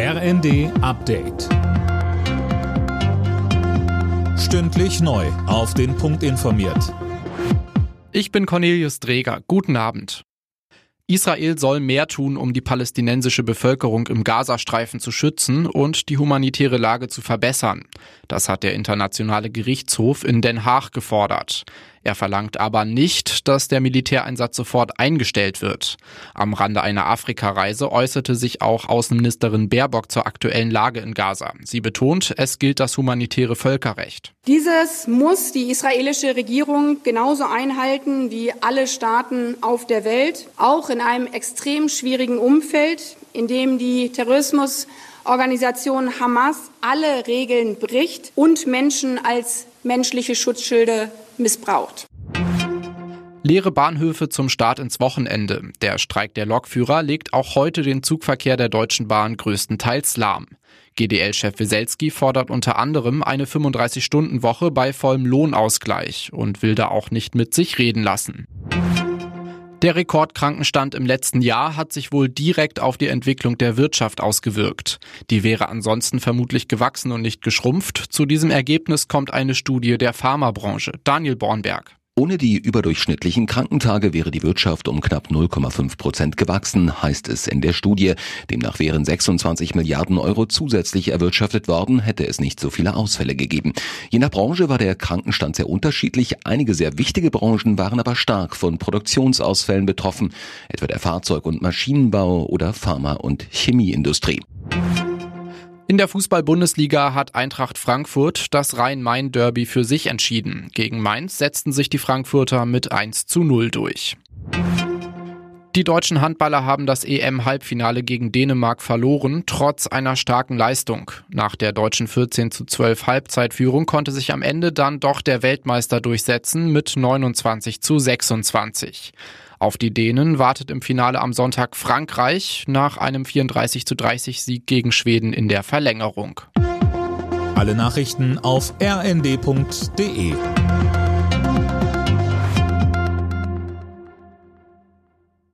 RND Update. Stündlich neu. Auf den Punkt informiert. Ich bin Cornelius Dreger. Guten Abend. Israel soll mehr tun, um die palästinensische Bevölkerung im Gazastreifen zu schützen und die humanitäre Lage zu verbessern. Das hat der Internationale Gerichtshof in Den Haag gefordert. Er verlangt aber nicht, dass der Militäreinsatz sofort eingestellt wird. Am Rande einer Afrikareise äußerte sich auch Außenministerin Baerbock zur aktuellen Lage in Gaza. Sie betont, es gilt das humanitäre Völkerrecht. Dieses muss die israelische Regierung genauso einhalten wie alle Staaten auf der Welt, auch in einem extrem schwierigen Umfeld, in dem die Terrorismusorganisation Hamas alle Regeln bricht und Menschen als menschliche Schutzschilde missbraucht. Leere Bahnhöfe zum Start ins Wochenende. Der Streik der Lokführer legt auch heute den Zugverkehr der Deutschen Bahn größtenteils lahm. GDL-Chef Weselski fordert unter anderem eine 35-Stunden-Woche bei vollem Lohnausgleich und will da auch nicht mit sich reden lassen. Der Rekordkrankenstand im letzten Jahr hat sich wohl direkt auf die Entwicklung der Wirtschaft ausgewirkt. Die wäre ansonsten vermutlich gewachsen und nicht geschrumpft. Zu diesem Ergebnis kommt eine Studie der Pharmabranche. Daniel Bornberg. Ohne die überdurchschnittlichen Krankentage wäre die Wirtschaft um knapp 0,5 Prozent gewachsen, heißt es in der Studie. Demnach wären 26 Milliarden Euro zusätzlich erwirtschaftet worden, hätte es nicht so viele Ausfälle gegeben. Je nach Branche war der Krankenstand sehr unterschiedlich. Einige sehr wichtige Branchen waren aber stark von Produktionsausfällen betroffen, etwa der Fahrzeug- und Maschinenbau oder Pharma- und Chemieindustrie. In der Fußball-Bundesliga hat Eintracht Frankfurt das Rhein-Main-Derby für sich entschieden. Gegen Mainz setzten sich die Frankfurter mit 1 zu 0 durch. Die deutschen Handballer haben das EM-Halbfinale gegen Dänemark verloren, trotz einer starken Leistung. Nach der deutschen 14 zu 12 Halbzeitführung konnte sich am Ende dann doch der Weltmeister durchsetzen mit 29 zu 26. Auf die Dänen wartet im Finale am Sonntag Frankreich nach einem 34 zu 30 Sieg gegen Schweden in der Verlängerung. Alle Nachrichten auf rnd.de